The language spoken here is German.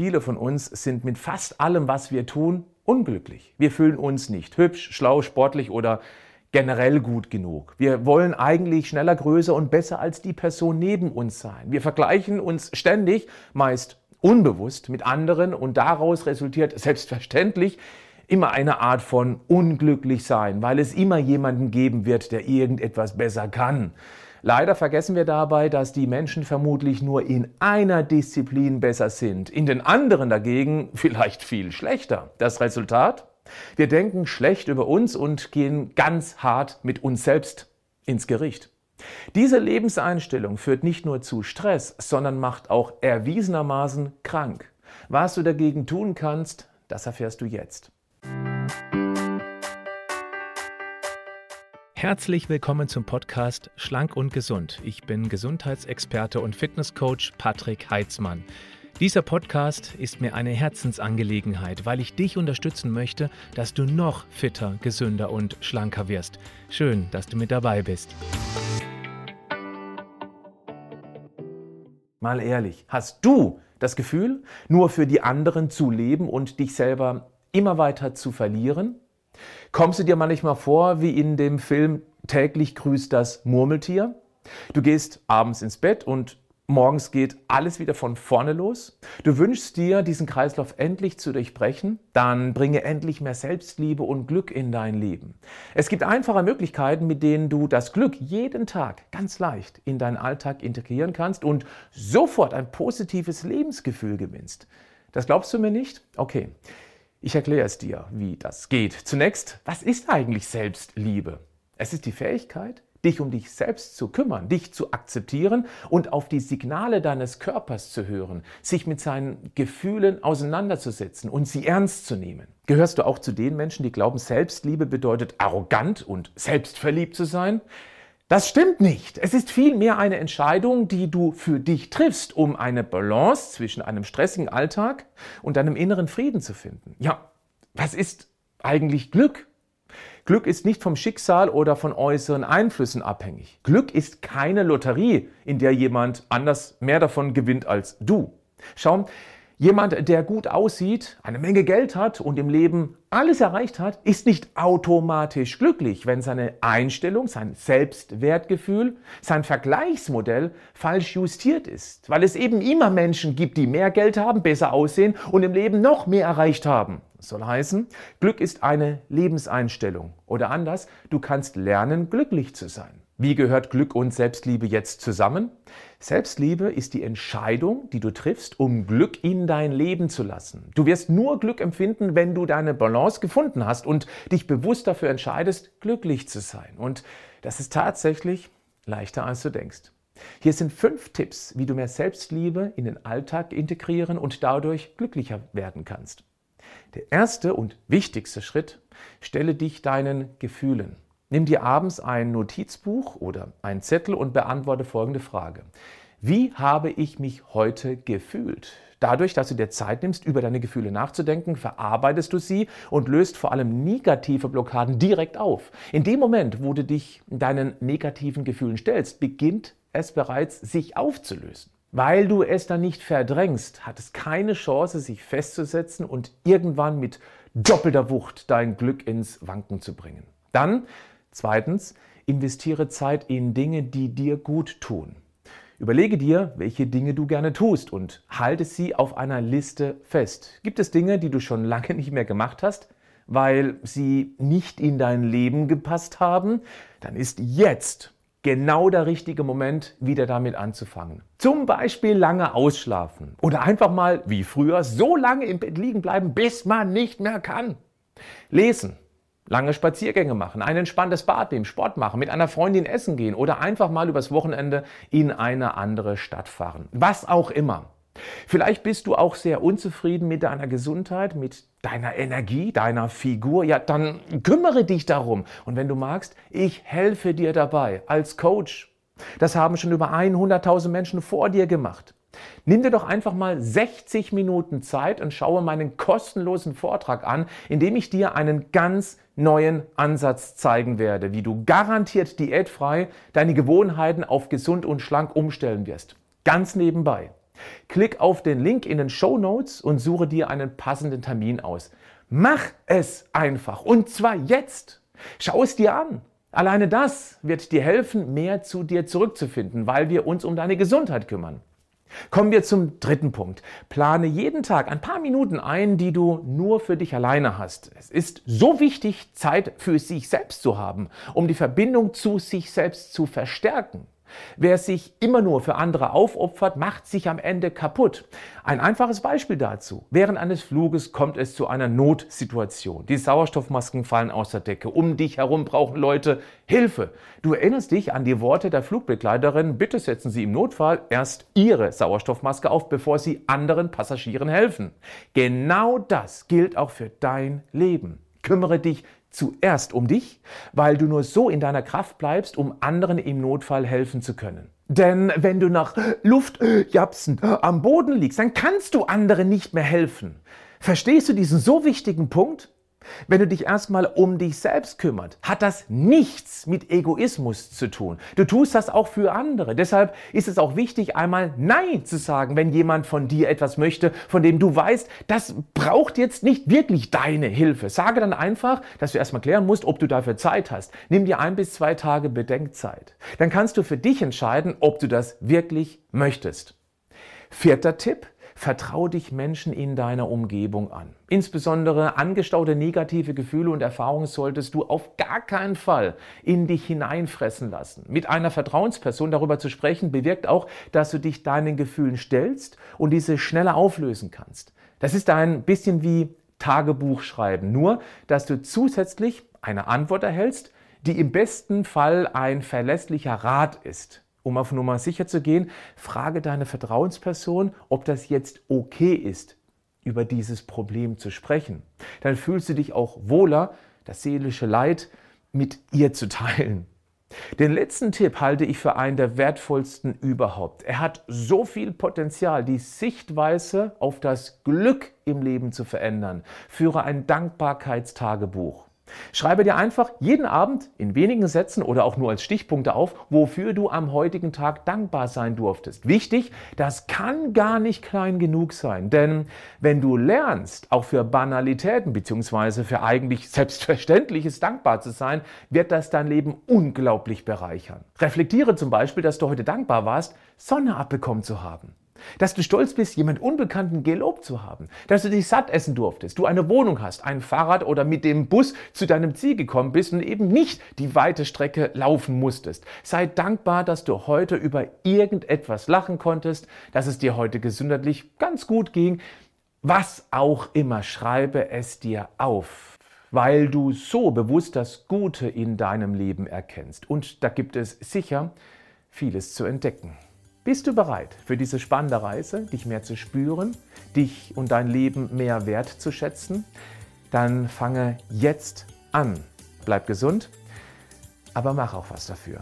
viele von uns sind mit fast allem, was wir tun, unglücklich. Wir fühlen uns nicht hübsch, schlau, sportlich oder generell gut genug. Wir wollen eigentlich schneller, größer und besser als die Person neben uns sein. Wir vergleichen uns ständig, meist unbewusst, mit anderen und daraus resultiert selbstverständlich immer eine Art von unglücklich sein, weil es immer jemanden geben wird, der irgendetwas besser kann. Leider vergessen wir dabei, dass die Menschen vermutlich nur in einer Disziplin besser sind, in den anderen dagegen vielleicht viel schlechter. Das Resultat? Wir denken schlecht über uns und gehen ganz hart mit uns selbst ins Gericht. Diese Lebenseinstellung führt nicht nur zu Stress, sondern macht auch erwiesenermaßen krank. Was du dagegen tun kannst, das erfährst du jetzt. Herzlich willkommen zum Podcast Schlank und Gesund. Ich bin Gesundheitsexperte und Fitnesscoach Patrick Heitzmann. Dieser Podcast ist mir eine Herzensangelegenheit, weil ich dich unterstützen möchte, dass du noch fitter, gesünder und schlanker wirst. Schön, dass du mit dabei bist. Mal ehrlich, hast du das Gefühl, nur für die anderen zu leben und dich selber immer weiter zu verlieren? Kommst du dir manchmal vor wie in dem Film Täglich grüßt das Murmeltier? Du gehst abends ins Bett und Morgens geht alles wieder von vorne los. Du wünschst dir, diesen Kreislauf endlich zu durchbrechen. Dann bringe endlich mehr Selbstliebe und Glück in dein Leben. Es gibt einfache Möglichkeiten, mit denen du das Glück jeden Tag ganz leicht in deinen Alltag integrieren kannst und sofort ein positives Lebensgefühl gewinnst. Das glaubst du mir nicht? Okay. Ich erkläre es dir, wie das geht. Zunächst, was ist eigentlich Selbstliebe? Es ist die Fähigkeit, dich um dich selbst zu kümmern, dich zu akzeptieren und auf die Signale deines Körpers zu hören, sich mit seinen Gefühlen auseinanderzusetzen und sie ernst zu nehmen. Gehörst du auch zu den Menschen, die glauben, Selbstliebe bedeutet arrogant und selbstverliebt zu sein? Das stimmt nicht. Es ist vielmehr eine Entscheidung, die du für dich triffst, um eine Balance zwischen einem stressigen Alltag und deinem inneren Frieden zu finden. Ja, was ist eigentlich Glück? Glück ist nicht vom Schicksal oder von äußeren Einflüssen abhängig. Glück ist keine Lotterie, in der jemand anders mehr davon gewinnt als du. Schau, jemand, der gut aussieht, eine Menge Geld hat und im Leben alles erreicht hat, ist nicht automatisch glücklich, wenn seine Einstellung, sein Selbstwertgefühl, sein Vergleichsmodell falsch justiert ist, weil es eben immer Menschen gibt, die mehr Geld haben, besser aussehen und im Leben noch mehr erreicht haben. Das soll heißen, Glück ist eine Lebenseinstellung. Oder anders, du kannst lernen, glücklich zu sein. Wie gehört Glück und Selbstliebe jetzt zusammen? Selbstliebe ist die Entscheidung, die du triffst, um Glück in dein Leben zu lassen. Du wirst nur Glück empfinden, wenn du deine Balance gefunden hast und dich bewusst dafür entscheidest, glücklich zu sein. Und das ist tatsächlich leichter, als du denkst. Hier sind fünf Tipps, wie du mehr Selbstliebe in den Alltag integrieren und dadurch glücklicher werden kannst. Der erste und wichtigste Schritt, stelle dich deinen Gefühlen. Nimm dir abends ein Notizbuch oder einen Zettel und beantworte folgende Frage. Wie habe ich mich heute gefühlt? Dadurch, dass du dir Zeit nimmst, über deine Gefühle nachzudenken, verarbeitest du sie und löst vor allem negative Blockaden direkt auf. In dem Moment, wo du dich deinen negativen Gefühlen stellst, beginnt es bereits sich aufzulösen. Weil du es dann nicht verdrängst, hat es keine Chance, sich festzusetzen und irgendwann mit doppelter Wucht dein Glück ins Wanken zu bringen. Dann, zweitens, investiere Zeit in Dinge, die dir gut tun. Überlege dir, welche Dinge du gerne tust und halte sie auf einer Liste fest. Gibt es Dinge, die du schon lange nicht mehr gemacht hast, weil sie nicht in dein Leben gepasst haben? Dann ist jetzt genau der richtige Moment, wieder damit anzufangen. Zum Beispiel lange ausschlafen oder einfach mal, wie früher, so lange im Bett liegen bleiben, bis man nicht mehr kann. Lesen, lange Spaziergänge machen, ein entspanntes Bad nehmen, Sport machen, mit einer Freundin essen gehen oder einfach mal übers Wochenende in eine andere Stadt fahren. Was auch immer. Vielleicht bist du auch sehr unzufrieden mit deiner Gesundheit, mit deiner Energie, deiner Figur. Ja, dann kümmere dich darum. Und wenn du magst, ich helfe dir dabei als Coach. Das haben schon über 100.000 Menschen vor dir gemacht. Nimm dir doch einfach mal 60 Minuten Zeit und schaue meinen kostenlosen Vortrag an, in dem ich dir einen ganz neuen Ansatz zeigen werde, wie du garantiert diätfrei deine Gewohnheiten auf gesund und schlank umstellen wirst. Ganz nebenbei. Klick auf den Link in den Show Notes und suche dir einen passenden Termin aus. Mach es einfach und zwar jetzt. Schau es dir an. Alleine das wird dir helfen, mehr zu dir zurückzufinden, weil wir uns um deine Gesundheit kümmern. Kommen wir zum dritten Punkt. Plane jeden Tag ein paar Minuten ein, die du nur für dich alleine hast. Es ist so wichtig, Zeit für sich selbst zu haben, um die Verbindung zu sich selbst zu verstärken. Wer sich immer nur für andere aufopfert, macht sich am Ende kaputt. Ein einfaches Beispiel dazu. Während eines Fluges kommt es zu einer Notsituation. Die Sauerstoffmasken fallen aus der Decke. Um dich herum brauchen Leute Hilfe. Du erinnerst dich an die Worte der Flugbegleiterin, bitte setzen Sie im Notfall erst Ihre Sauerstoffmaske auf, bevor Sie anderen Passagieren helfen. Genau das gilt auch für dein Leben. Kümmere dich zuerst um dich, weil du nur so in deiner Kraft bleibst, um anderen im Notfall helfen zu können. Denn wenn du nach Luft japsend am Boden liegst, dann kannst du anderen nicht mehr helfen. Verstehst du diesen so wichtigen Punkt? Wenn du dich erstmal um dich selbst kümmert, hat das nichts mit Egoismus zu tun. Du tust das auch für andere. Deshalb ist es auch wichtig, einmal Nein zu sagen, wenn jemand von dir etwas möchte, von dem du weißt, das braucht jetzt nicht wirklich deine Hilfe. Sage dann einfach, dass du erstmal klären musst, ob du dafür Zeit hast. Nimm dir ein bis zwei Tage Bedenkzeit. Dann kannst du für dich entscheiden, ob du das wirklich möchtest. Vierter Tipp. Vertraue dich Menschen in deiner Umgebung an. Insbesondere angestaute negative Gefühle und Erfahrungen solltest du auf gar keinen Fall in dich hineinfressen lassen. Mit einer Vertrauensperson darüber zu sprechen, bewirkt auch, dass du dich deinen Gefühlen stellst und diese schneller auflösen kannst. Das ist ein bisschen wie Tagebuch schreiben, nur dass du zusätzlich eine Antwort erhältst, die im besten Fall ein verlässlicher Rat ist um auf Nummer sicher zu gehen, frage deine Vertrauensperson, ob das jetzt okay ist, über dieses Problem zu sprechen. Dann fühlst du dich auch wohler, das seelische Leid mit ihr zu teilen. Den letzten Tipp halte ich für einen der wertvollsten überhaupt. Er hat so viel Potenzial, die Sichtweise auf das Glück im Leben zu verändern. Führe ein Dankbarkeitstagebuch. Schreibe dir einfach jeden Abend in wenigen Sätzen oder auch nur als Stichpunkte auf, wofür du am heutigen Tag dankbar sein durftest. Wichtig, das kann gar nicht klein genug sein, denn wenn du lernst, auch für Banalitäten bzw. für eigentlich Selbstverständliches dankbar zu sein, wird das dein Leben unglaublich bereichern. Reflektiere zum Beispiel, dass du heute dankbar warst, Sonne abbekommen zu haben. Dass du stolz bist, jemand Unbekannten gelobt zu haben. Dass du dich satt essen durftest, du eine Wohnung hast, ein Fahrrad oder mit dem Bus zu deinem Ziel gekommen bist und eben nicht die weite Strecke laufen musstest. Sei dankbar, dass du heute über irgendetwas lachen konntest, dass es dir heute gesundheitlich ganz gut ging. Was auch immer, schreibe es dir auf, weil du so bewusst das Gute in deinem Leben erkennst. Und da gibt es sicher vieles zu entdecken. Bist du bereit für diese spannende Reise, dich mehr zu spüren, dich und dein Leben mehr wertzuschätzen? Dann fange jetzt an. Bleib gesund, aber mach auch was dafür.